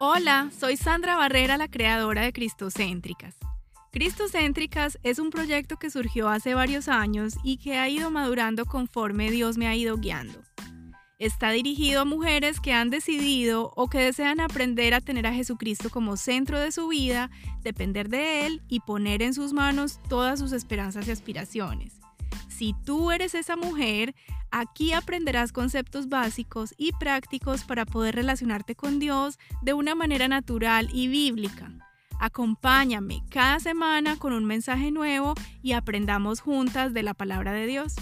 Hola, soy Sandra Barrera, la creadora de Cristocéntricas. Cristocéntricas es un proyecto que surgió hace varios años y que ha ido madurando conforme Dios me ha ido guiando. Está dirigido a mujeres que han decidido o que desean aprender a tener a Jesucristo como centro de su vida, depender de Él y poner en sus manos todas sus esperanzas y aspiraciones. Si tú eres esa mujer, aquí aprenderás conceptos básicos y prácticos para poder relacionarte con Dios de una manera natural y bíblica. Acompáñame cada semana con un mensaje nuevo y aprendamos juntas de la palabra de Dios.